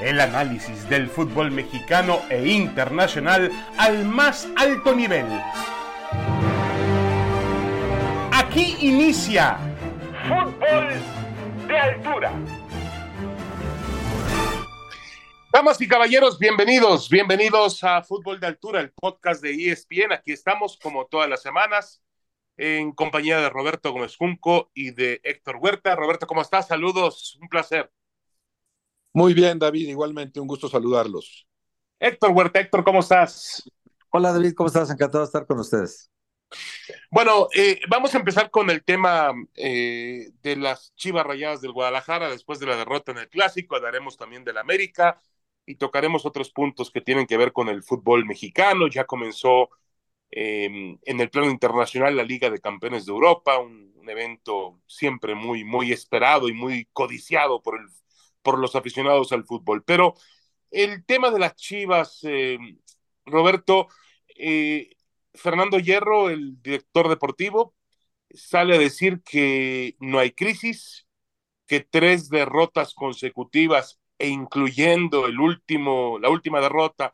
El análisis del fútbol mexicano e internacional al más alto nivel. Aquí inicia Fútbol de Altura. Damas y caballeros, bienvenidos, bienvenidos a Fútbol de Altura, el podcast de ESPN. Aquí estamos como todas las semanas en compañía de Roberto Gómez Junco y de Héctor Huerta. Roberto, ¿cómo estás? Saludos, un placer. Muy bien, David, igualmente un gusto saludarlos. Héctor Huerta, Héctor, ¿cómo estás? Hola, David, ¿cómo estás? Encantado de estar con ustedes. Bueno, eh, vamos a empezar con el tema eh, de las Chivas Rayadas del Guadalajara después de la derrota en el Clásico. Hablaremos también del América y tocaremos otros puntos que tienen que ver con el fútbol mexicano. Ya comenzó eh, en el plano internacional la Liga de Campeones de Europa, un, evento siempre muy, muy esperado y muy codiciado por, el, por los aficionados al fútbol. Pero el tema de las Chivas, eh, Roberto, eh, Fernando Hierro, el director deportivo, sale a decir que no hay crisis, que tres derrotas consecutivas e incluyendo el último, la última derrota,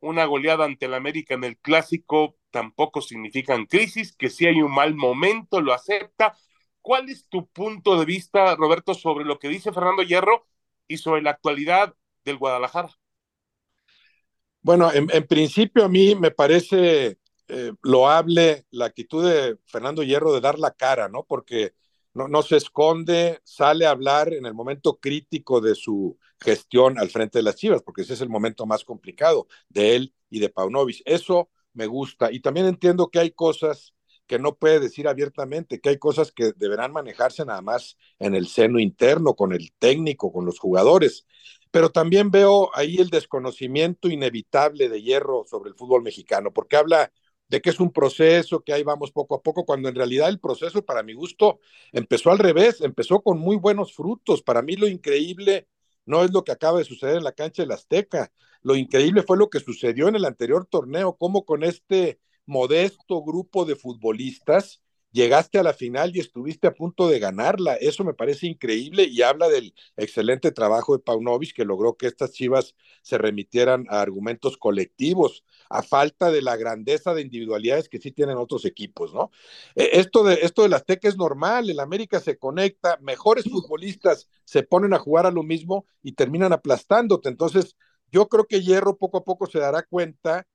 una goleada ante el América en el clásico, tampoco significan crisis, que si hay un mal momento, lo acepta. ¿Cuál es tu punto de vista, Roberto, sobre lo que dice Fernando Hierro y sobre la actualidad del Guadalajara? Bueno, en, principio a mí me parece eh, loable la actitud de Fernando Hierro de dar la cara, ¿no? Porque no, no se esconde, sale a hablar en el momento crítico de su gestión al frente de las Chivas, porque ese es el momento más complicado de él y de Paunovic. Eso me gusta. Y también entiendo que hay cosas que no puede decir abiertamente, que hay cosas que deberán manejarse nada más en el seno interno, con el técnico, con los jugadores. Pero también veo ahí el desconocimiento inevitable de Hierro sobre el fútbol mexicano, porque habla de que es un proceso, que ahí vamos poco a poco, cuando en realidad el proceso, para mi gusto, empezó al revés, empezó con muy buenos frutos. Para mí lo increíble no es lo que acaba de suceder en la cancha del Azteca. Lo increíble fue lo que sucedió en el anterior torneo, cómo con este modesto grupo de futbolistas llegaste a la final y estuviste a punto de ganarla. Eso me parece increíble y habla del excelente trabajo de Paunovic que logró que estas chivas se remitieran a argumentos colectivos, a falta de la grandeza de individualidades que sí tienen otros equipos, ¿no? Eh, esto de esto del Azteca es normal, el América se conecta, mejores futbolistas se ponen a jugar a lo mismo y terminan aplastándote. Entonces, yo creo que Hierro poco a poco se dará cuenta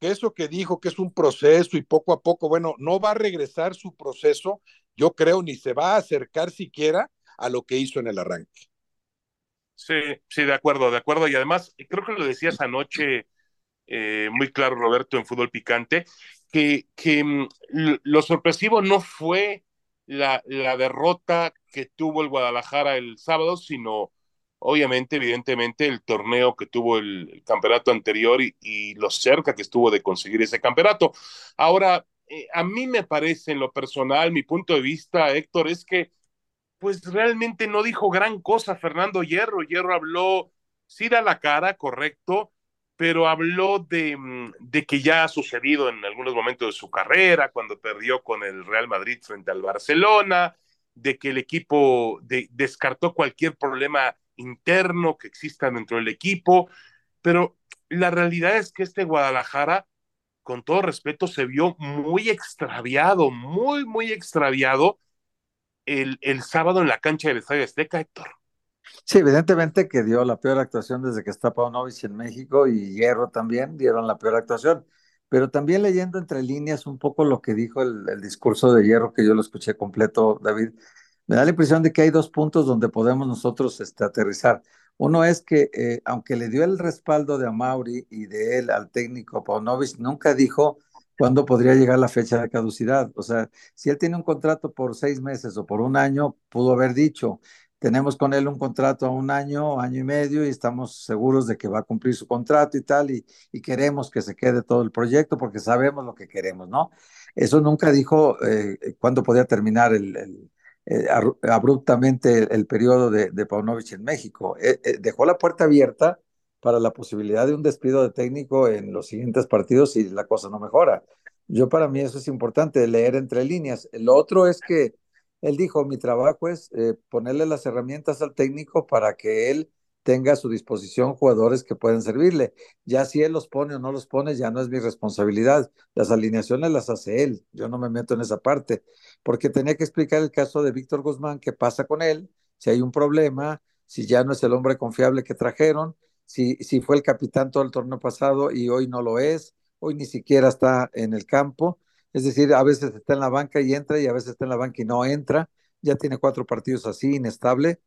que eso que dijo que es un proceso y poco a poco, bueno, no va a regresar su proceso, yo creo, ni se va a acercar siquiera a lo que hizo en el arranque. Sí, sí, de acuerdo, de acuerdo. Y además, creo que lo decías anoche eh, muy claro, Roberto, en Fútbol Picante, que, que mm, lo sorpresivo no fue la, la derrota que tuvo el Guadalajara el sábado, sino obviamente, evidentemente, el torneo que tuvo el, campeonato anterior y, lo cerca que estuvo de conseguir ese campeonato. Ahora, eh, a mí me parece, en lo personal, mi punto de vista, Héctor, es que pues realmente no dijo gran cosa Fernando Hierro. Hierro habló, sí da la cara, correcto, pero habló de, mm, de, que ya ha sucedido en algunos momentos de su carrera, cuando perdió con el Real Madrid frente al Barcelona, de que el equipo descartó cualquier problema interno que exista dentro del equipo, pero la realidad es que este Guadalajara, con todo respeto, se vio muy extraviado, muy, muy extraviado el, el sábado en la cancha del Estadio Azteca, Héctor. Sí, evidentemente que dio la peor actuación desde que está Paunovic en México y Hierro también dieron la peor actuación. Pero también leyendo entre líneas un poco lo que dijo el, el discurso de Hierro, que yo lo escuché completo, David, me da la impresión de que hay dos puntos donde podemos nosotros este, aterrizar. Uno es que, eh, aunque le dio el respaldo de Amauri y de él al técnico Paunovic, nunca dijo cuándo podría llegar la fecha de caducidad. O sea, si él tiene un contrato por seis meses o por un año, pudo haber dicho, tenemos con él un contrato a un año, año y medio, y estamos seguros de que va a cumplir su contrato y tal, y, queremos que se quede todo el proyecto porque sabemos lo que queremos, ¿no? Eso nunca dijo eh, cuándo podía terminar el eh, abruptamente el, periodo de, de en México. Eh, eh, dejó la puerta abierta para la posibilidad de un despido de técnico en los siguientes partidos si la cosa no mejora. Yo para mí eso es importante, leer entre líneas. Lo otro es que él dijo, mi trabajo es ponerle las herramientas al técnico para que él tenga a su disposición jugadores que pueden servirle. Ya si él los pone o no los pone, ya no es mi responsabilidad. Las alineaciones las hace él. Yo no me meto en esa parte, porque tenía que explicar el caso de Víctor Guzmán, qué pasa con él, si hay un problema, si ya no es el hombre confiable que trajeron, si, si fue el capitán todo el torneo pasado y hoy no lo es, hoy ni siquiera está en el campo. Es decir, a veces está en la banca y entra y a veces está en la banca y no entra. Ya tiene cuatro partidos así, inestable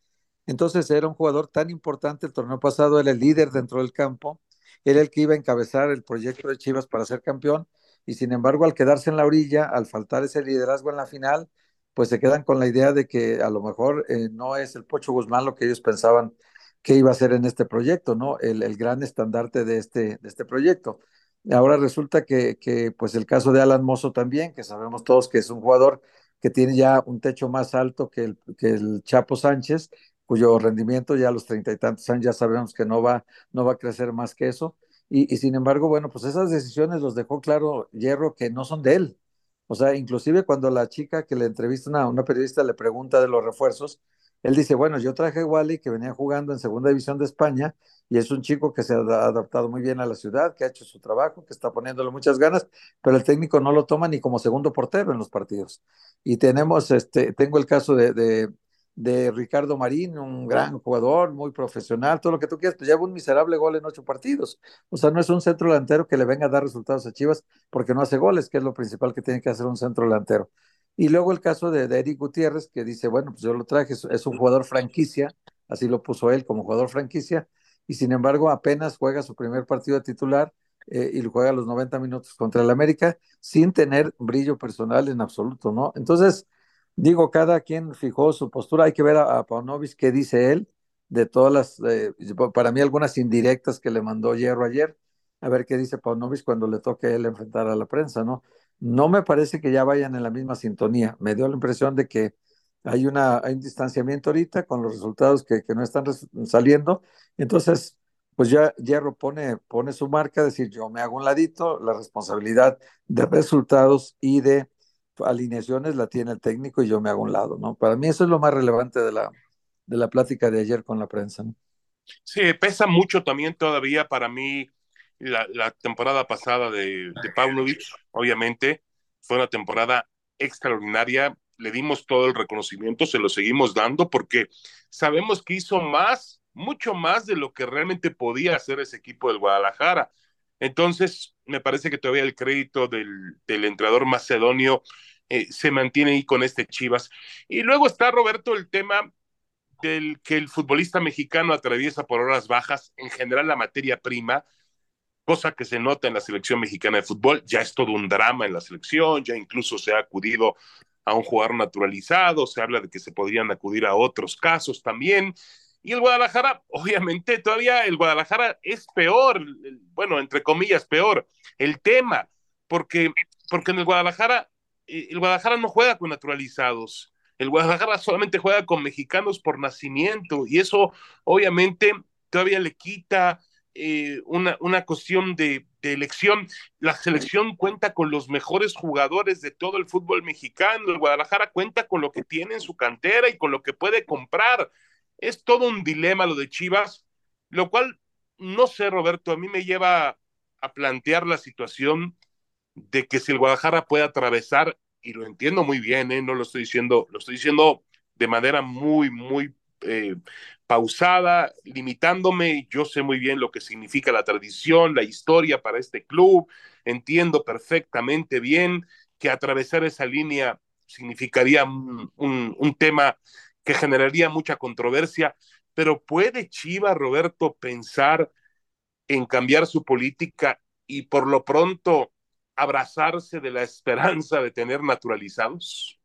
entonces era un jugador tan importante el torneo pasado, era el líder dentro del campo, era el que iba a encabezar el proyecto de Chivas para ser campeón y sin embargo al quedarse en la orilla, al faltar ese liderazgo en la final, pues se quedan con la idea de que a lo mejor eh, no es el Pocho Guzmán lo que ellos pensaban que iba a ser en este proyecto, ¿no? El, gran estandarte de este, este proyecto. Ahora resulta que, que, pues el caso de Alan Mozo también, que sabemos todos que es un jugador que tiene ya un techo más alto que el, que el Chapo Sánchez, cuyo rendimiento ya a los treinta y tantos años ya sabemos que no va, no va a crecer más que eso. Y, sin embargo, bueno, pues esas decisiones los dejó claro Hierro que no son de él. O sea, inclusive cuando la chica que le entrevista, una, una periodista le pregunta de los refuerzos, él dice, bueno, yo traje a Wally que venía jugando en Segunda División de España y es un chico que se ha adaptado muy bien a la ciudad, que ha hecho su trabajo, que está poniéndole muchas ganas, pero el técnico no lo toma ni como segundo portero en los partidos. Y tenemos, este, tengo el caso de Ricardo Marín, un gran jugador, muy profesional, todo lo que tú quieras, pues lleva un miserable gol en ocho partidos. O sea, no es un centro delantero que le venga a dar resultados a Chivas porque no hace goles, que es lo principal que tiene que hacer un centro delantero. Y luego el caso de, Eric Gutiérrez, que dice, bueno, pues yo lo traje, es, un jugador franquicia, así lo puso él como jugador franquicia, y sin embargo apenas juega su primer partido de titular eh, y juega los 90 minutos contra el América sin tener brillo personal en absoluto, ¿no? Entonces, Digo, cada quien fijó su postura. Hay que ver a, a Paunovic qué dice él de todas las, eh, para mí, algunas indirectas que le mandó Hierro ayer. A ver qué dice Paunovic cuando le toque él enfrentar a la prensa, ¿no? No me parece que ya vayan en la misma sintonía. Me dio la impresión de que hay, una, hay un distanciamiento ahorita con los resultados que, que no están saliendo. Entonces, pues ya Hierro pone, pone su marca, decir, yo me hago un ladito, la responsabilidad de resultados y de alineaciones la tiene el técnico y yo me hago un lado, ¿no? Para mí eso es lo más relevante de la, de la plática de ayer con la prensa, ¿no? Sí, pesa mucho también todavía para mí la, la temporada pasada de, de Paunovic, obviamente, fue una temporada extraordinaria, le dimos todo el reconocimiento, se lo seguimos dando porque sabemos que hizo más, mucho más de lo que realmente podía hacer ese equipo del Guadalajara. Entonces, me parece que todavía el crédito del, entrenador macedonio eh, se mantiene ahí con este Chivas. Y luego está, Roberto, el tema del que el futbolista mexicano atraviesa por horas bajas, en general la materia prima, cosa que se nota en la selección mexicana de fútbol, ya es todo un drama en la selección, ya incluso se ha acudido a un jugador naturalizado, se habla de que se podrían acudir a otros casos también, y el Guadalajara, obviamente, todavía el Guadalajara es peor, bueno, entre comillas, peor. El tema, porque, porque en el Guadalajara, eh, el Guadalajara no juega con naturalizados. El Guadalajara solamente juega con mexicanos por nacimiento y eso obviamente todavía le quita eh, una, una cuestión de, de, elección. La selección cuenta con los mejores jugadores de todo el fútbol mexicano. El Guadalajara cuenta con lo que tiene en su cantera y con lo que puede comprar. Es todo un dilema lo de Chivas, lo cual, no sé, Roberto, a mí me lleva a plantear la situación de que si el Guadalajara puede atravesar, y lo entiendo muy bien, ¿eh? no lo estoy diciendo, lo estoy diciendo de manera muy, muy eh, pausada, limitándome, yo sé muy bien lo que significa la tradición, la historia para este club, entiendo perfectamente bien que atravesar esa línea significaría un, tema que generaría mucha controversia, pero ¿puede Chiva, Roberto, pensar en cambiar su política y por lo pronto abrazarse de la esperanza de tener naturalizados?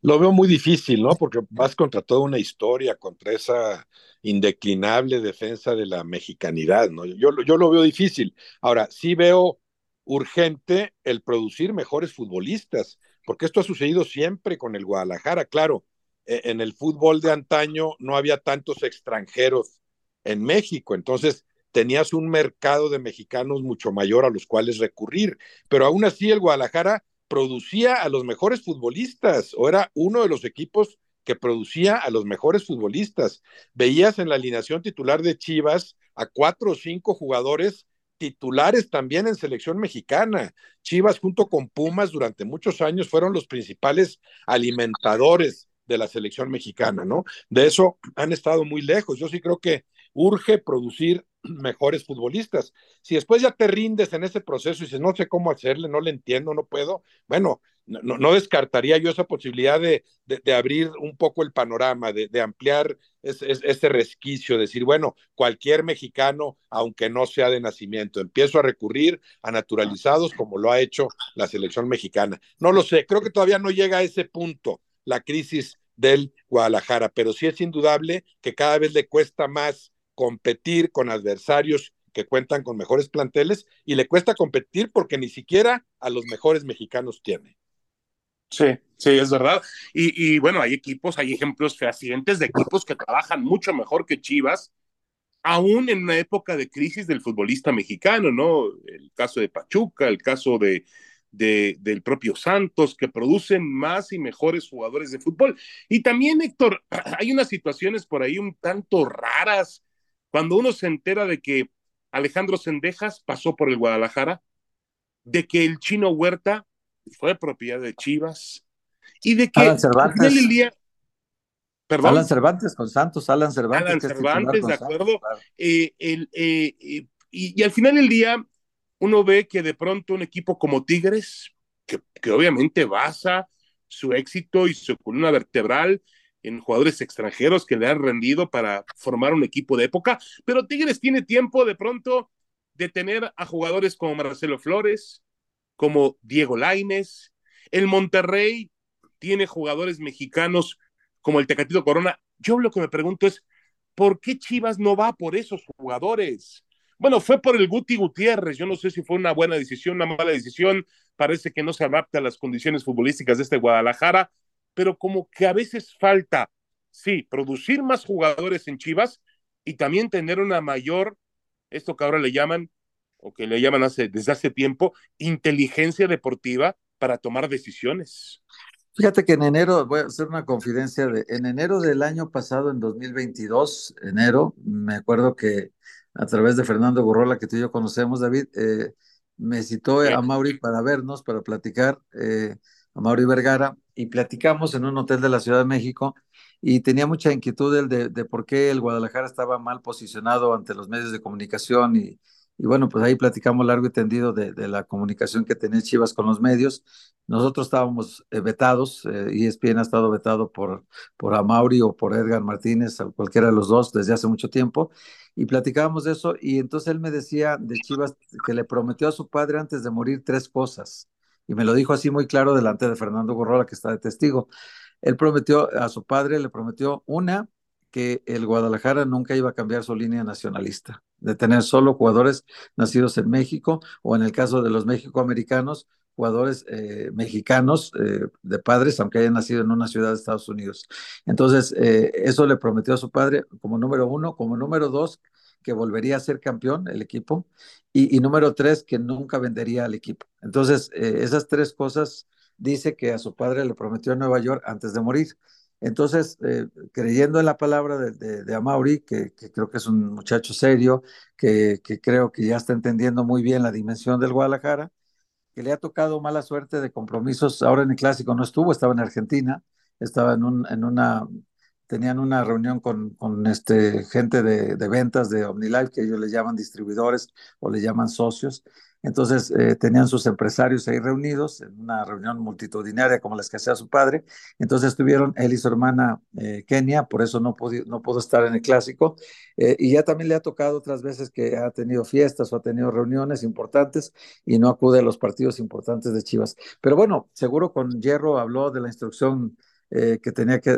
Lo veo muy difícil, ¿no? Porque vas contra toda una historia, contra esa indeclinable defensa de la mexicanidad, ¿no? Yo, yo lo veo difícil. Ahora, sí veo urgente el producir mejores futbolistas, porque esto ha sucedido siempre con el Guadalajara, claro en el fútbol de antaño no había tantos extranjeros en México, entonces tenías un mercado de mexicanos mucho mayor a los cuales recurrir, pero aún así el Guadalajara producía a los mejores futbolistas o era uno de los equipos que producía a los mejores futbolistas. Veías en la alineación titular de Chivas a cuatro o cinco jugadores titulares también en selección mexicana. Chivas junto con Pumas durante muchos años fueron los principales alimentadores de la selección mexicana, ¿no? De eso han estado muy lejos. Yo sí creo que urge producir mejores futbolistas. Si después ya te rindes en ese proceso y dices, no sé cómo hacerle, no le entiendo, no puedo, bueno, no, descartaría yo esa posibilidad de, de, abrir un poco el panorama, de, de ampliar ese, resquicio, decir, bueno, cualquier mexicano, aunque no sea de nacimiento, empiezo a recurrir a naturalizados como lo ha hecho la selección mexicana. No lo sé, creo que todavía no llega a ese punto la crisis del Guadalajara, pero sí es indudable que cada vez le cuesta más competir con adversarios que cuentan con mejores planteles y le cuesta competir porque ni siquiera a los mejores mexicanos tiene. Sí, sí, es verdad. Y, y, bueno, hay equipos, hay ejemplos fehacientes de equipos que trabajan mucho mejor que Chivas, aún en una época de crisis del futbolista mexicano, ¿no? El caso de Pachuca, el caso de, de, del propio Santos, que producen más y mejores jugadores de fútbol. Y también, Héctor, hay unas situaciones por ahí un tanto raras cuando uno se entera de que Alejandro Sendejas pasó por el Guadalajara, de que el chino Huerta fue propiedad de Chivas y de que Alan Cervantes. ¿Perdón? Alan Cervantes con Santos, Alan Cervantes. Alan Cervantes, de acuerdo. Eh, el, eh, eh, y, y, al final del día, uno ve que de pronto un equipo como Tigres, que, obviamente basa su éxito y su columna vertebral en jugadores extranjeros que le han rendido para formar un equipo de época, pero Tigres tiene tiempo de pronto de tener a jugadores como Marcelo Flores, como Diego Laines, el Monterrey tiene jugadores mexicanos como el Tecatito Corona. Yo lo que me pregunto es, ¿por qué Chivas no va por esos jugadores? Bueno, fue por el Guti Gutiérrez. Yo no sé si fue una buena decisión, una mala decisión. Parece que no se adapta a las condiciones futbolísticas de este Guadalajara, pero como que a veces falta, sí, producir más jugadores en Chivas y también tener una mayor, esto que ahora le llaman, o que le llaman desde hace tiempo, inteligencia deportiva para tomar decisiones. Fíjate que en enero, voy a hacer una confidencia, de, en enero del año pasado, en 2022, enero, me acuerdo que a través de Fernando Gorrola, que tú y yo conocemos, David, eh, me citó a Mauri para vernos, para platicar. Eh, a Mauri Vergara, y platicamos en un hotel de la Ciudad de México y tenía mucha inquietud de, de, por qué el Guadalajara estaba mal posicionado ante los medios de comunicación y, y bueno, pues ahí platicamos largo y tendido de, la comunicación que tenía Chivas con los medios. Nosotros estábamos eh, vetados, eh, ESPN ha estado vetado por, por Amauri o por Edgar Martínez, o cualquiera de los dos, desde hace mucho tiempo, y platicábamos de eso, y entonces él me decía de Chivas que le prometió a su padre antes de morir tres cosas y me lo dijo así muy claro delante de Fernando Gorrola, que está de testigo. Él prometió a su padre, le prometió una, que el Guadalajara nunca iba a cambiar su línea nacionalista, de tener solo jugadores nacidos en México o en el caso de los mexicoamericanos, jugadores eh, mexicanos eh, de padres, aunque hayan nacido en una ciudad de Estados Unidos. Entonces, eh, eso le prometió a su padre como número uno, como número dos, que volvería a ser campeón el equipo, y, número tres, que nunca vendería al equipo. Entonces, esas tres cosas dice que a su padre le prometió en Nueva York antes de morir. Entonces, eh, creyendo en la palabra de, de, que, creo que es un muchacho serio, que, que, creo que ya está entendiendo muy bien la dimensión del Guadalajara, que le ha tocado mala suerte de compromisos, ahora en el clásico no estuvo, estaba en Argentina, estaba en, un, en una tenían una reunión con, con este, gente de, de, ventas de OmniLife, que ellos le llaman distribuidores o le llaman socios. Entonces eh, tenían sus empresarios ahí reunidos en una reunión multitudinaria como las que hacía su padre. Entonces estuvieron él y su hermana eh, Kenia, por eso no no pudo estar en el clásico. Eh, y ya también le ha tocado otras veces que ha tenido fiestas o ha tenido reuniones importantes y no acude a los partidos importantes de Chivas. Pero bueno, seguro con Hierro habló de la instrucción que tenía que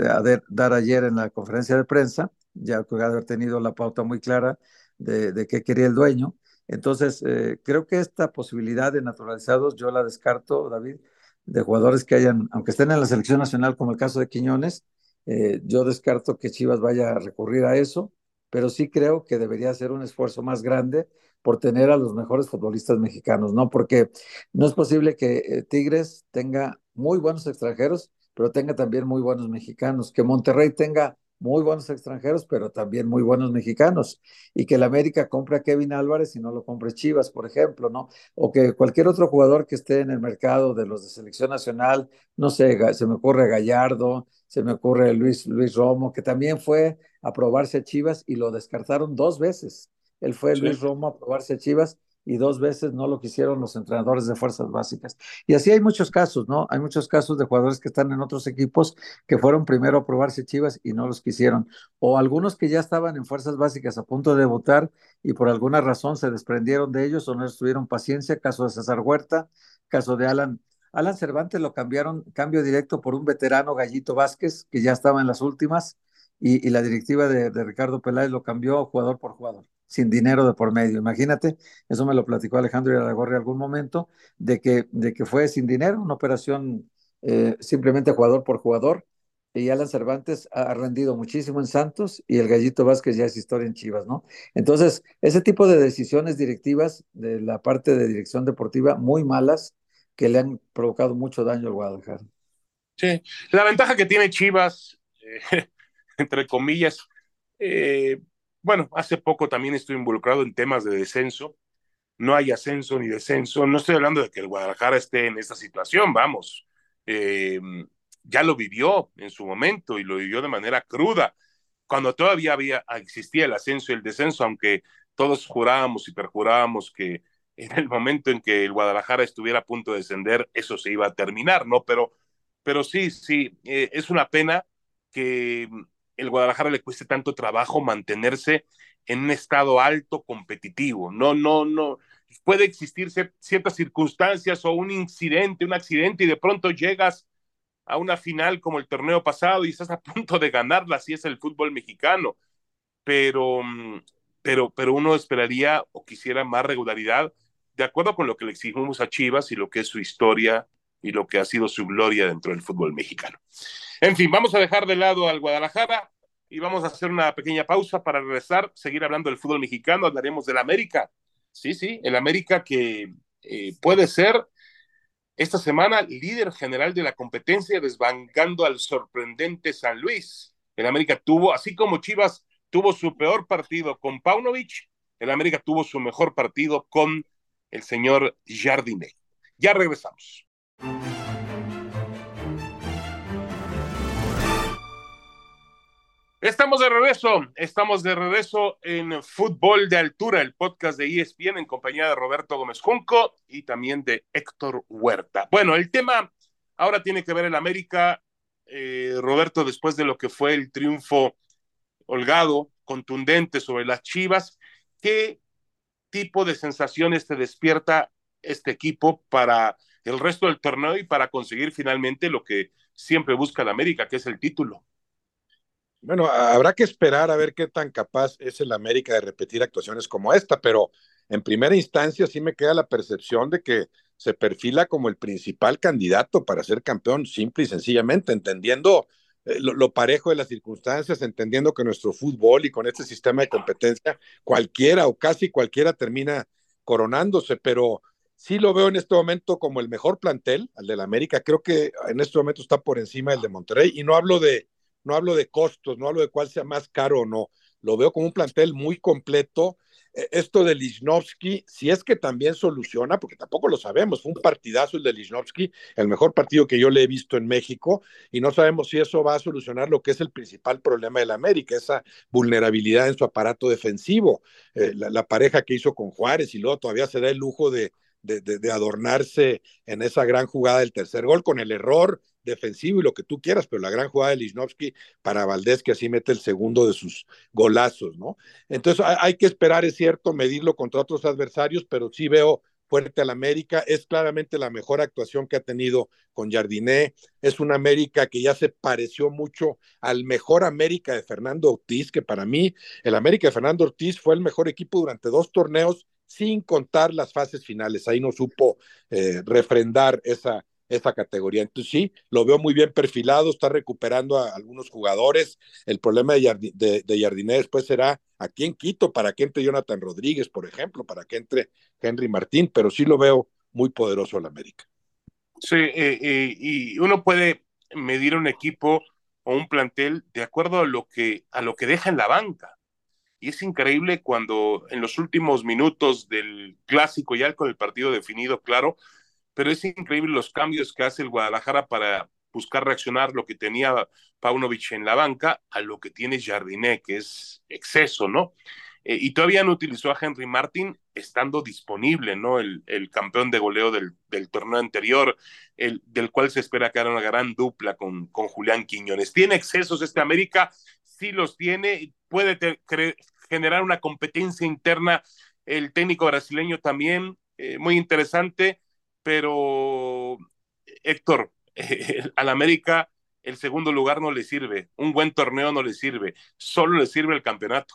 dar ayer en la conferencia de prensa, ya que haber tenido la pauta muy clara de, de qué quería el dueño. Entonces, eh, creo que esta posibilidad de naturalizados yo la descarto, David, de jugadores que hayan, aunque estén en la selección nacional, como el caso de Quiñones, eh, yo descarto que Chivas vaya a recurrir a eso, pero sí creo que debería hacer un esfuerzo más grande por tener a los mejores futbolistas mexicanos, ¿no? Porque no es posible que Tigres tenga muy buenos extranjeros pero tenga también muy buenos mexicanos, que Monterrey tenga muy buenos extranjeros, pero también muy buenos mexicanos. Y que el América compre a Kevin Álvarez y no lo compre Chivas, por ejemplo, ¿no? O que cualquier otro jugador que esté en el mercado de los de selección nacional, no sé, se me ocurre Gallardo, se me ocurre Luis, Luis Romo, que también fue a probarse a Chivas y lo descartaron dos veces. Él fue Luis Romo a probarse a Chivas y dos veces no lo quisieron los entrenadores de fuerzas básicas. Y así hay muchos casos, ¿no? Hay muchos casos de jugadores que están en otros equipos que fueron primero a probarse Chivas y no los quisieron. O algunos que ya estaban en fuerzas básicas a punto de votar y por alguna razón se desprendieron de ellos o no tuvieron paciencia. Caso de César Huerta, caso de Alan. Alan Cervantes lo cambiaron, cambio directo por un veterano Gallito Vázquez, que ya estaba en las últimas, y, la directiva de, de Ricardo Peláez lo cambió jugador por jugador sin dinero de por medio. Imagínate, eso me lo platicó Alejandro Iraragorri algún momento, de que, de que fue sin dinero, una operación eh, simplemente jugador por jugador. Y Alan Cervantes ha rendido muchísimo en Santos y el Gallito Vázquez ya es historia en Chivas, ¿no? Entonces, ese tipo de decisiones directivas de la parte de dirección deportiva muy malas que le han provocado mucho daño al Guadalajara. Sí, la ventaja que tiene Chivas, eh, entre comillas, eh, bueno, hace poco también estoy involucrado en temas de descenso. No hay ascenso ni descenso. No estoy hablando de que el Guadalajara esté en esta situación, vamos. Eh, ya lo vivió en su momento y lo vivió de manera cruda. Cuando todavía había, existía el ascenso y el descenso, aunque todos jurábamos y perjurábamos que en el momento en que el Guadalajara estuviera a punto de descender, eso se iba a terminar, ¿no? Pero, pero sí, sí, eh, es una pena que el Guadalajara le cueste tanto trabajo mantenerse en un estado alto competitivo. No, no, no. Puede existir ciertas circunstancias o un incidente, un accidente, y de pronto llegas a una final como el torneo pasado y estás a punto de ganarla, si es el fútbol mexicano. Pero, mm, pero, pero uno esperaría o quisiera más regularidad, de acuerdo con lo que le exigimos a Chivas y lo que es su historia y lo que ha sido su gloria dentro del fútbol mexicano. En fin, vamos a dejar de lado al Guadalajara y vamos a hacer una pequeña pausa para regresar, seguir hablando del fútbol mexicano, hablaremos del América. Sí, sí, el América que eh, puede ser esta semana líder general de la competencia, desbancando al sorprendente San Luis. El América tuvo, así como Chivas tuvo su peor partido con Paunovic, el América tuvo su mejor partido con el señor Jardinet. Ya regresamos. Estamos de regreso, estamos de regreso en Fútbol de Altura, el podcast de ESPN en compañía de Roberto Gómez Junco y también de Héctor Huerta. Bueno, el tema ahora tiene que ver el América, eh, Roberto, después de lo que fue el triunfo holgado, contundente sobre las Chivas, ¿qué tipo de sensaciones te despierta este equipo para el resto del torneo y para conseguir finalmente lo que siempre busca el América, que es el título? Bueno, habrá que esperar a ver qué tan capaz es el América de repetir actuaciones como esta, pero en primera instancia sí me queda la percepción de que se perfila como el principal candidato para ser campeón, simple y sencillamente, entendiendo eh, lo, parejo de las circunstancias, entendiendo que nuestro fútbol y con este sistema de competencia, cualquiera o casi cualquiera termina coronándose, pero sí lo veo en este momento como el mejor plantel, al del América, creo que en este momento está por encima del de Monterrey, y no hablo de no hablo de costos, no hablo de cuál sea más caro o no, lo veo como un plantel muy completo. E, esto de Lichnowsky, si es que también soluciona, porque tampoco lo sabemos, fue un partidazo el de Lichnowsky, el mejor partido que yo le he visto en México, y no sabemos si eso va a solucionar lo que es el principal problema de la América, esa vulnerabilidad en su aparato defensivo. Eh, la, pareja que hizo con Juárez y luego todavía se da el lujo de, de, adornarse en esa gran jugada del tercer gol con el error defensivo y lo que tú quieras, pero la gran jugada de Lichnowsky para Valdés, que así mete el segundo de sus golazos, ¿no? Entonces hay, que esperar, es cierto, medirlo contra otros adversarios, pero sí veo fuerte al América, es claramente la mejor actuación que ha tenido con Jardiné, es un América que ya se pareció mucho al mejor América de Fernando Ortiz, que para mí el América de Fernando Ortiz fue el mejor equipo durante dos torneos sin contar las fases finales, ahí no supo eh, refrendar esa, esta categoría. Entonces sí, lo veo muy bien perfilado, está recuperando a algunos jugadores. El problema de, de, de después será a quién quito para que entre Jonathan Rodríguez, por ejemplo, para que entre Henry Martín, pero sí lo veo muy poderoso el América. Sí, eh, eh, y uno puede medir un equipo o un plantel de acuerdo a lo que, a lo que deja en la banca. Y es increíble cuando en los últimos minutos del clásico, ya con el partido definido, claro, pero es increíble los cambios que hace el Guadalajara para buscar reaccionar lo que tenía Paunovic en la banca a lo que tiene Jardiné, que es exceso, ¿no? Eh, y todavía no utilizó a Henry Martin estando disponible, ¿no? El, el campeón de goleo del, del, torneo anterior, el, del cual se espera que haga una gran dupla con, con Julián Quiñones. ¿Tiene excesos este América? Sí los tiene, puede generar una competencia interna el técnico brasileño también, eh, muy interesante, pero Héctor, al América el segundo lugar no le sirve, un buen torneo no le sirve, solo le sirve el campeonato.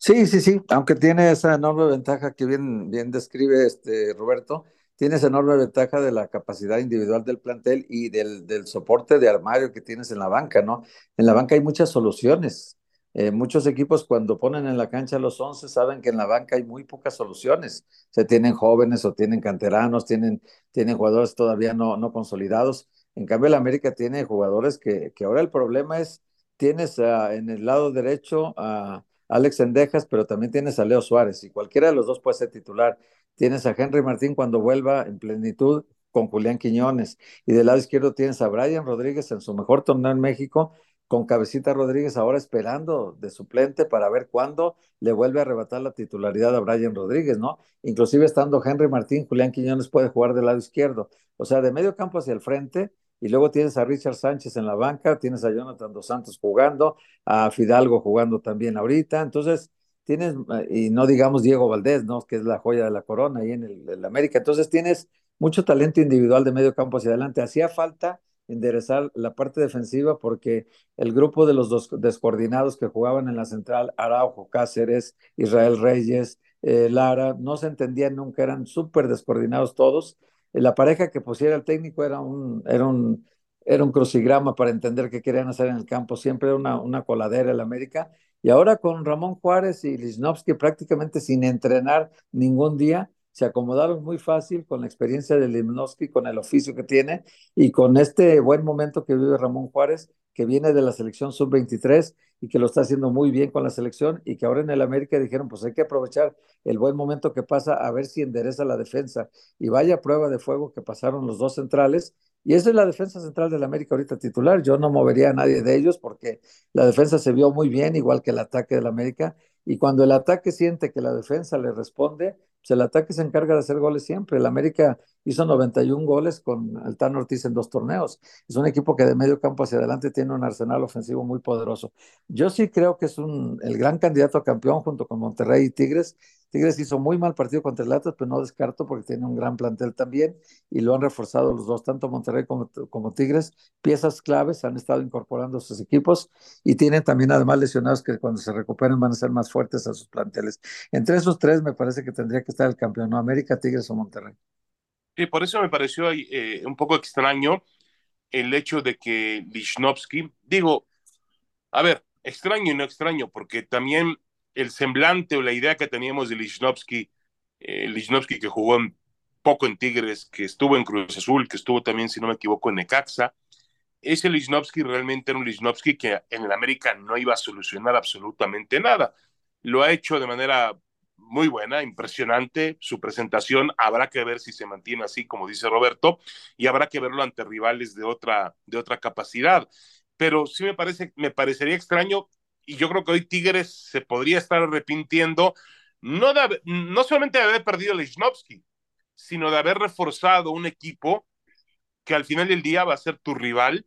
Sí, sí, sí, aunque tiene esa enorme ventaja que bien, bien describe este Roberto, tiene esa enorme ventaja de la capacidad individual del plantel y del, del soporte de armario que tienes en la banca, ¿no? En la banca hay muchas soluciones. Eh, muchos equipos cuando ponen en la cancha los 11 saben que en la banca hay muy pocas soluciones. Se tienen jóvenes o tienen canteranos, tienen, tienen jugadores todavía no, no consolidados. En cambio, el América tiene jugadores que, que ahora el problema es, tienes en el lado derecho a Alex Endejas, pero también tienes a Leo Suárez y cualquiera de los dos puede ser titular. Tienes a Henry Martín cuando vuelva en plenitud con Julián Quiñones y del lado izquierdo tienes a Brian Rodríguez en su mejor torneo en México con Cabecita Rodríguez ahora esperando de suplente para ver cuándo le vuelve a arrebatar la titularidad a Brian Rodríguez, ¿no? Inclusive estando Henry Martín, Julián Quiñones puede jugar del lado izquierdo. O sea, de medio campo hacia el frente, y luego tienes a Richard Sánchez en la banca, tienes a Jonathan Dos Santos jugando, a Fidalgo jugando también ahorita, entonces tienes, y no digamos Diego Valdés, ¿no? Que es la joya de la corona ahí en el, el América, entonces tienes mucho talento individual de medio campo hacia adelante. Hacía falta enderezar la parte defensiva porque el grupo de los dos descoordinados que jugaban en la central, Araujo, Cáceres, Israel Reyes, eh, Lara, no se entendían nunca, eran súper descoordinados todos. Eh, la pareja que pusiera el técnico era un, era un, era un crucigrama para entender qué querían hacer en el campo, siempre una, una coladera el América. Y ahora con Ramón Juárez y Lisnowski prácticamente sin entrenar ningún día, se acomodaron muy fácil con la experiencia de Limnowski, con el oficio que tiene y con este buen momento que vive Ramón Juárez, que viene de la selección sub-23 y que lo está haciendo muy bien con la selección y que ahora en el América dijeron, pues hay que aprovechar el buen momento que pasa a ver si endereza la defensa. Y vaya prueba de fuego que pasaron los dos centrales. Y esa es la defensa central del América ahorita titular. Yo no movería a nadie de ellos porque la defensa se vio muy bien, igual que el ataque del América. Y cuando el ataque siente que la defensa le responde, pues el ataque se encarga de hacer goles siempre. El América hizo 91 goles con Altano Ortiz en dos torneos. Es un equipo que de medio campo hacia adelante tiene un arsenal ofensivo muy poderoso. Yo sí creo que es un, el gran candidato a campeón junto con Monterrey y Tigres. Tigres hizo muy mal partido contra el Atlas, pero no descarto porque tiene un gran plantel también y lo han reforzado los dos, tanto Monterrey como, Tigres. Piezas claves han estado incorporando sus equipos y tienen también además lesionados que cuando se recuperen van a ser más fuertes a sus planteles. Entre esos tres me parece que tendría que estar el campeón, ¿no? América, Tigres o Monterrey. Sí, por eso me pareció eh, un poco extraño el hecho de que Lichnowsky, digo, a ver, extraño y no extraño, porque también el semblante o la idea que teníamos de Lichnowsky, eh, que jugó un poco en Tigres, que estuvo en Cruz Azul, que estuvo también, si no me equivoco, en Necaxa, ese Lichnowsky realmente era un Lichnowsky que en el América no iba a solucionar absolutamente nada. Lo ha hecho de manera muy buena, impresionante su presentación. Habrá que ver si se mantiene así, como dice Roberto, y habrá que verlo ante rivales de otra, de otra capacidad. Pero sí me parece, me parecería extraño, y yo creo que hoy Tigres se podría estar arrepintiendo, no, no solamente de haber perdido a Lichnowsky, sino de haber reforzado un equipo que al final del día va a ser tu rival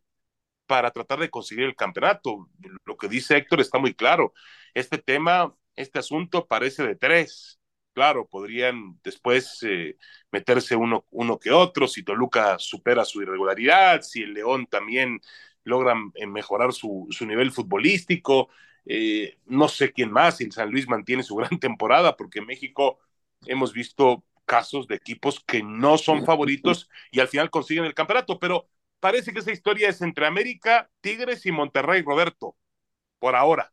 para tratar de conseguir el campeonato. Lo que dice Héctor está muy claro. Este tema este asunto parece de tres. Claro, podrían después eh, meterse uno, uno que otro, si Toluca supera su irregularidad, si el León también logra mejorar su, su nivel futbolístico, eh, no sé quién más, el San Luis mantiene su gran temporada, porque en México hemos visto casos de equipos que no son favoritos y al final consiguen el campeonato, pero parece que esa historia es entre América, Tigres y Monterrey, Roberto, por ahora.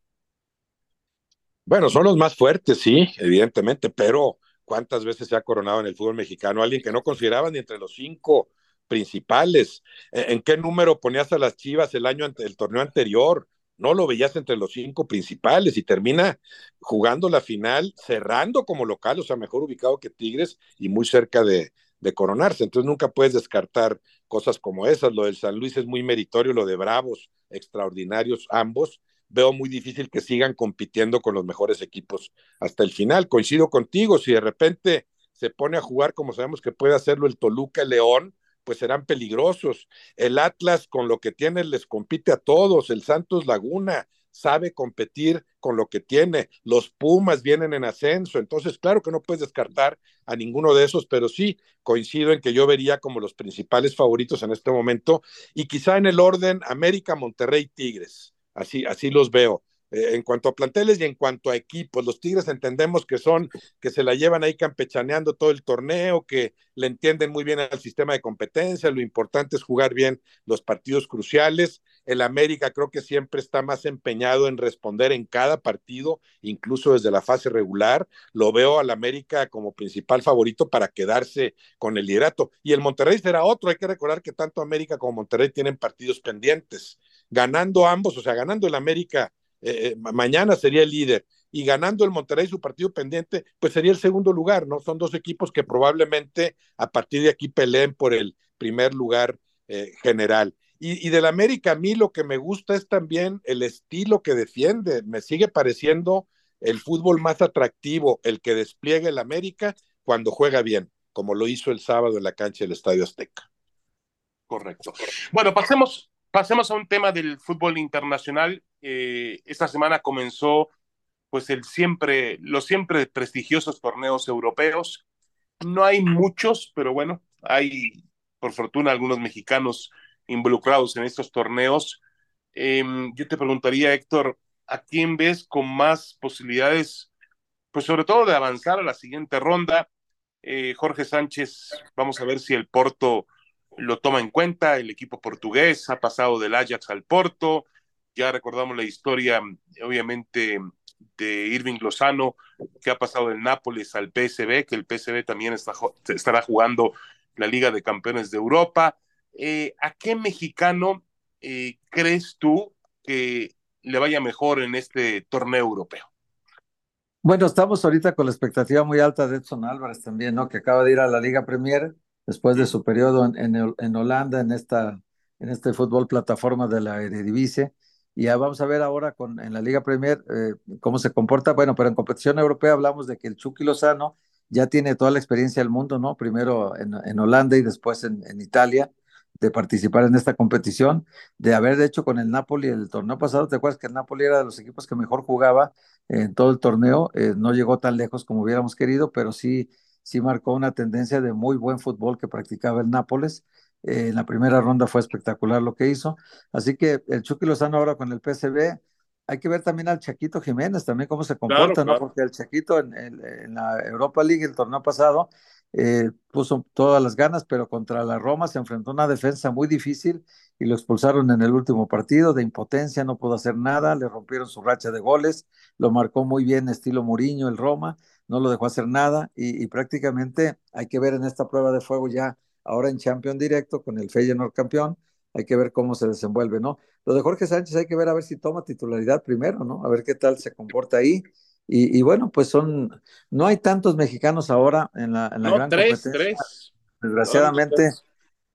Bueno, son los más fuertes, sí, evidentemente, pero ¿cuántas veces se ha coronado en el fútbol mexicano alguien que no consideraban ni entre los cinco principales. ¿En qué número ponías a las Chivas el año el torneo anterior? No lo veías entre los cinco principales y termina jugando la final, cerrando como local, o sea, mejor ubicado que Tigres y muy cerca de, coronarse. Entonces nunca puedes descartar cosas como esas. Lo del San Luis es muy meritorio, lo de Bravos, extraordinarios ambos. Veo muy difícil que sigan compitiendo con los mejores equipos hasta el final. Coincido contigo, si de repente se pone a jugar como sabemos que puede hacerlo el Toluca, León, pues serán peligrosos. El Atlas con lo que tiene les compite a todos, el Santos Laguna sabe competir con lo que tiene, los Pumas vienen en ascenso, entonces claro que no puedes descartar a ninguno de esos, pero sí coincido en que yo vería como los principales favoritos en este momento. Y quizá en el orden América, Monterrey, Tigres, así, así los veo. Eh, en cuanto a planteles y en cuanto a equipos. Los Tigres entendemos que son, que se la llevan ahí campechaneando todo el torneo, que le entienden muy bien al sistema de competencia, lo importante es jugar bien los partidos cruciales. El América creo que siempre está más empeñado en responder en cada partido, incluso desde la fase regular. Lo veo al América como principal favorito para quedarse con el liderato. Y el Monterrey será otro. Hay que recordar que tanto América como Monterrey tienen partidos pendientes. Ganando ambos, o sea, ganando el América eh, eh, mañana sería el líder y ganando el Monterrey su partido pendiente, pues sería el segundo lugar, ¿no? Son dos equipos que probablemente a partir de aquí peleen por el primer lugar eh, general. Y, y del América, a mí lo que me gusta es también el estilo que defiende. Me sigue pareciendo el fútbol más atractivo, el que despliega el América cuando juega bien, como lo hizo el sábado en la cancha del Estadio Azteca. Correcto. Bueno, pasemos Pasemos a un tema del fútbol internacional. Eh, esta semana comenzó pues el siempre, los siempre prestigiosos torneos europeos. No hay muchos, pero bueno, hay por fortuna algunos mexicanos involucrados en estos torneos. Em, yo te preguntaría, Héctor, ¿a quién ves con más posibilidades, pues sobre todo de avanzar a la siguiente ronda? Eh, Jorge Sánchez, vamos a ver si el Porto lo toma en cuenta, el equipo portugués ha pasado del Ajax al Porto, ya recordamos la historia, obviamente, de Irving Lozano, que ha pasado del Nápoles al PSB, que el PSB también está, estará jugando la Liga de Campeones de Europa. Eh, ¿A qué mexicano eh, crees tú que le vaya mejor en este torneo europeo? Bueno, estamos ahorita con la expectativa muy alta de Edson Álvarez también, ¿no? Que acaba de ir a la Liga Premier después de su periodo en, en, Holanda, en, esta, en este fútbol plataforma de la Eredivisie. Y ya vamos a ver ahora con, en la Liga Premier eh, cómo se comporta. Bueno, pero en competición europea hablamos de que el Chucky Lozano ya tiene toda la experiencia del mundo, ¿no? Primero en, en Holanda y después en, en, Italia, de participar en esta competición, de haber hecho con el Napoli el torneo pasado. ¿Te acuerdas que el Napoli era de los equipos que mejor jugaba en todo el torneo? Eh, no llegó tan lejos como hubiéramos querido, pero sí sí marcó una tendencia de muy buen fútbol que practicaba el Nápoles. Eh, en la primera ronda fue espectacular lo que hizo. Así que el Chucky Lozano ahora con el PSB. Hay que ver también al Chaquito Jiménez, también cómo se comporta, ¿no? Porque el Chaquito en, en, la Europa League, el torneo pasado, eh, puso todas las ganas, pero contra la Roma se enfrentó a una defensa muy difícil y lo expulsaron en el último partido de impotencia, no pudo hacer nada, le rompieron su racha de goles, lo marcó muy bien estilo Muriño el Roma, no lo dejó hacer nada y, prácticamente hay que ver en esta prueba de fuego ya ahora en Champion directo con el Feyenoord campeón, hay que ver cómo se desenvuelve, ¿no? Lo de Jorge Sánchez hay que ver a ver si toma titularidad primero, ¿no? A ver qué tal se comporta ahí. Y, bueno, pues son, no hay tantos mexicanos ahora en la, en la gran tres, Tres. Desgraciadamente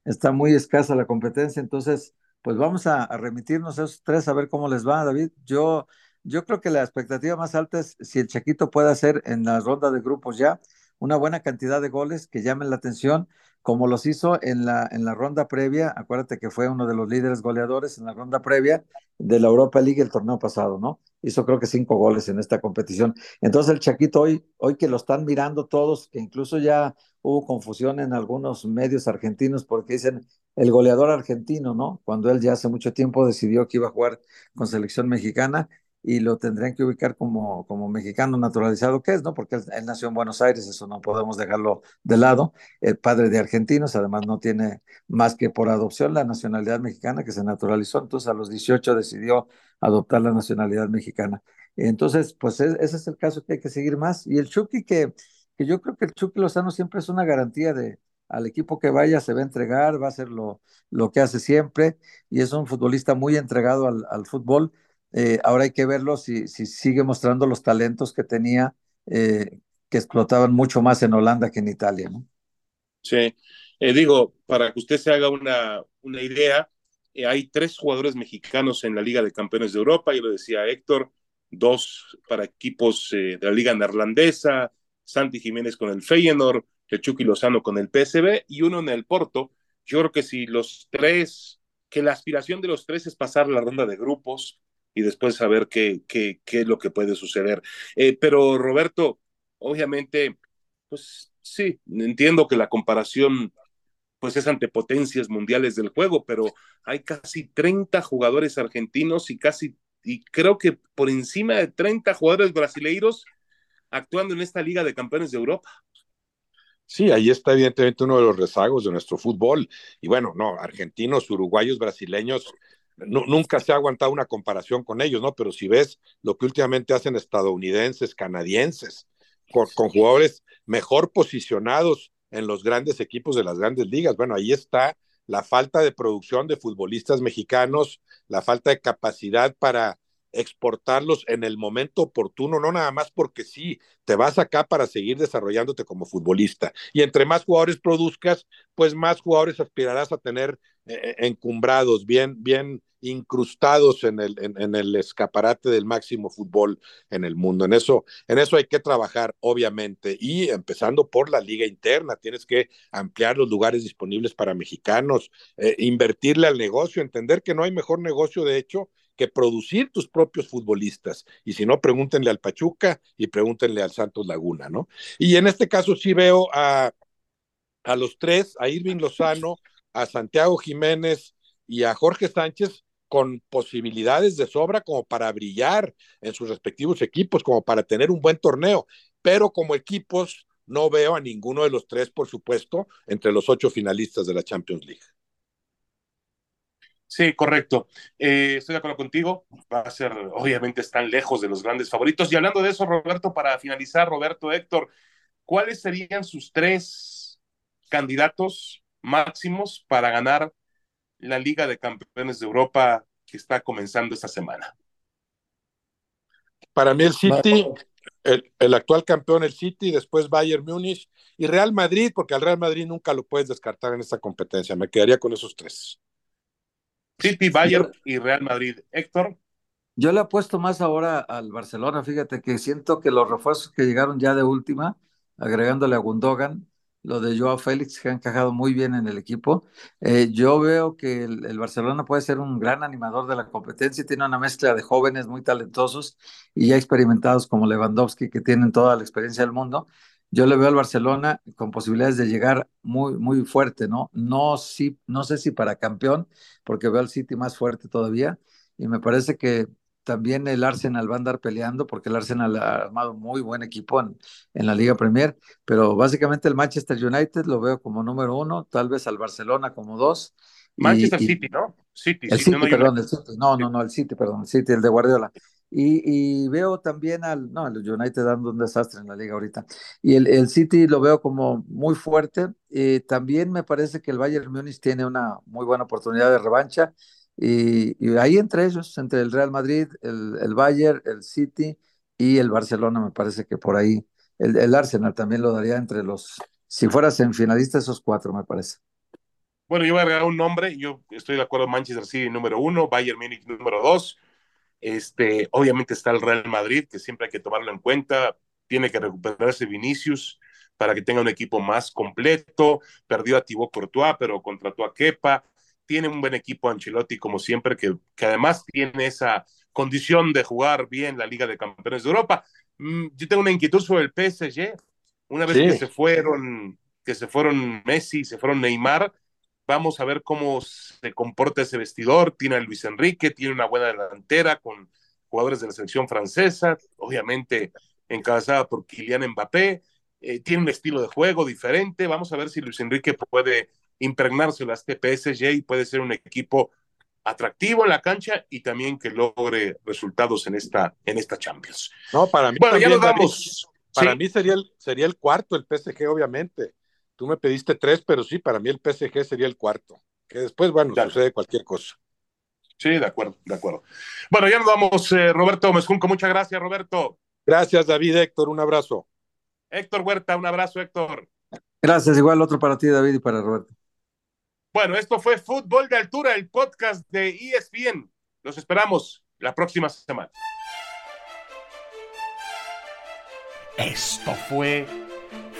está muy escasa la competencia, entonces, pues vamos a, a remitirnos a esos tres a ver cómo les va, David. Yo yo creo que la expectativa más alta es si el Chaquito puede hacer en la ronda de grupos ya una buena cantidad de goles que llamen la atención, como los hizo en la, en la ronda previa. Acuérdate que fue uno de los líderes goleadores en la ronda previa de la Europa League el torneo pasado, ¿no? Hizo creo que cinco goles en esta competición. Entonces el Chaquito hoy, hoy que lo están mirando todos, que incluso ya hubo confusión en algunos medios argentinos porque dicen el goleador argentino, ¿no? Cuando él ya hace mucho tiempo decidió que iba a jugar con selección mexicana y lo tendrían que ubicar como, como mexicano naturalizado que es, ¿no? Porque él, nació en Buenos Aires, eso no podemos dejarlo de lado. El padre de argentinos, además no tiene más que por adopción la nacionalidad mexicana que se naturalizó, entonces a los 18 decidió adoptar la nacionalidad mexicana. Entonces, pues e, ese es el caso que hay que seguir más. Y el Chucky, que, que yo creo que el Chucky Lozano siempre es una garantía de, al equipo que vaya se va a entregar, va a hacer lo, lo que hace siempre y es un futbolista muy entregado al, fútbol. Eh, ahora hay que verlo si, si, sigue mostrando los talentos que tenía, eh, que explotaban mucho más en Holanda que en Italia. ¿no? Sí, eh, digo, para que usted se haga una, idea, hay tres jugadores mexicanos en la Liga de Campeones de Europa, yo lo decía Héctor, dos para equipos de la Liga Neerlandesa, Santi Jiménez con el Feyenoord, Chucky Lozano con el PSB y uno en el Porto. Yo creo que si los tres, que la aspiración de los tres es pasar la ronda de grupos y después saber qué, qué, qué es lo que puede suceder. Eh, pero Roberto, obviamente, pues sí, entiendo que la comparación pues es ante potencias mundiales del juego, pero hay casi 30 jugadores argentinos y casi, y creo que por encima de 30 jugadores brasileiros actuando en esta Liga de Campeones de Europa. Sí, ahí está evidentemente uno de los rezagos de nuestro fútbol. Y bueno, no, argentinos, uruguayos, brasileños, nunca se ha aguantado una comparación con ellos, ¿no? Pero si ves lo que últimamente hacen estadounidenses, canadienses, con, con jugadores mejor posicionados en los grandes equipos de las grandes ligas, bueno, ahí está la falta de producción de futbolistas mexicanos, la falta de capacidad para exportarlos en el momento oportuno, no nada más porque sí, te vas acá para seguir desarrollándote como futbolista. Y entre más jugadores produzcas, pues más jugadores aspirarás a tener eh, eh, encumbrados, bien, bien incrustados en el, en, el escaparate del máximo fútbol en el mundo. En eso, en eso hay que trabajar, obviamente, y empezando por la liga interna, tienes que ampliar los lugares disponibles para mexicanos, eh, invertirle al negocio, entender que no hay mejor negocio, de hecho, que producir tus propios futbolistas. Y si no, pregúntenle al Pachuca y pregúntenle al Santos Laguna, ¿no? Y en este caso sí veo a, a los tres, a Irving Lozano, a Santiago Jiménez y a Jorge Sánchez con posibilidades de sobra como para brillar en sus respectivos equipos, como para tener un buen torneo, pero como equipos no veo a ninguno de los tres, por supuesto, entre los ocho finalistas de la Champions League. Sí, correcto. Eh, estoy de acuerdo contigo. Va a ser, obviamente, están lejos de los grandes favoritos. Y hablando de eso, Roberto, para finalizar, Roberto, Héctor, ¿cuáles serían sus tres candidatos máximos para ganar la Liga de Campeones de Europa que está comenzando esta semana? Para mí el City, el, el, actual campeón el City, después Bayern Múnich y Real Madrid, porque al Real Madrid nunca lo puedes descartar en esta competencia. Me quedaría con esos tres. City, Bayern y Real Madrid. Héctor. Yo le apuesto más ahora al Barcelona, fíjate que siento que los refuerzos que llegaron ya de última, agregándole a Gundogan, lo de Joao Félix, que ha encajado muy bien en el equipo. Eh, yo veo que el, Barcelona puede ser un gran animador de la competencia, tiene una mezcla de jóvenes muy talentosos y ya experimentados como Lewandowski, que tienen toda la experiencia del mundo. Yo le veo al Barcelona con posibilidades de llegar muy, muy fuerte, ¿no? No, sí, no sé si para campeón, porque veo al City más fuerte todavía, y me parece que también el Arsenal va a andar peleando, porque el Arsenal ha armado muy buen equipo en, en la Liga Premier, pero básicamente el Manchester United lo veo como número uno, tal vez al Barcelona como dos. Manchester City, ¿no? City, el City, perdón, el City, no, no, no, el City, perdón, el City, el de Guardiola. Y, veo también al, no, el United dando un desastre en la liga ahorita. Y el, el City lo veo como muy fuerte. y también me parece que el Bayern Múnich tiene una muy buena oportunidad de revancha. Y, ahí entre ellos, entre el Real Madrid, el, el, Bayern, el City y el Barcelona, me parece que por ahí. El, el Arsenal también lo daría entre los, si fueras en finalista, esos cuatro, me parece. Bueno, yo voy a agregar un nombre. Yo estoy de acuerdo, Manchester City número uno, Bayern Múnich número dos. Este, obviamente está el Real Madrid, que siempre hay que tomarlo en cuenta. Tiene que recuperarse Vinicius para que tenga un equipo más completo. Perdió a Thibaut Courtois, pero contrató a Kepa. Tiene un buen equipo Ancelotti, como siempre, que, que además tiene esa condición de jugar bien la Liga de Campeones de Europa. Mm, yo tengo una inquietud sobre el PSG. Una vez que se fueron, que se fueron Messi, se fueron Neymar, Vamos a ver cómo se comporta ese vestidor. Tiene a Luis Enrique, tiene una buena delantera con jugadores de la selección francesa, obviamente encabezada por Kylian Mbappé. Eh, tiene un estilo de juego diferente. Vamos a ver si Luis Enrique puede impregnarse a este PSG y puede ser un equipo atractivo en la cancha y también que logre resultados en esta, en esta Champions. No, para mí, bueno, ya nos vamos. Para mí sería el, sería el cuarto el PSG, obviamente Tú me pediste tres, pero sí, para mí el PSG sería el cuarto. Que después, bueno, sucede cualquier cosa. Sí, de acuerdo, de acuerdo. Bueno, ya nos vamos, eh, Roberto Mezcunco. Muchas gracias, Roberto. Gracias, David, Héctor, un abrazo. Héctor Huerta, un abrazo, Héctor. Gracias, igual otro para ti, David, y para Roberto. Bueno, esto fue Fútbol de Altura, el podcast de ESPN. Los esperamos la próxima semana. Esto fue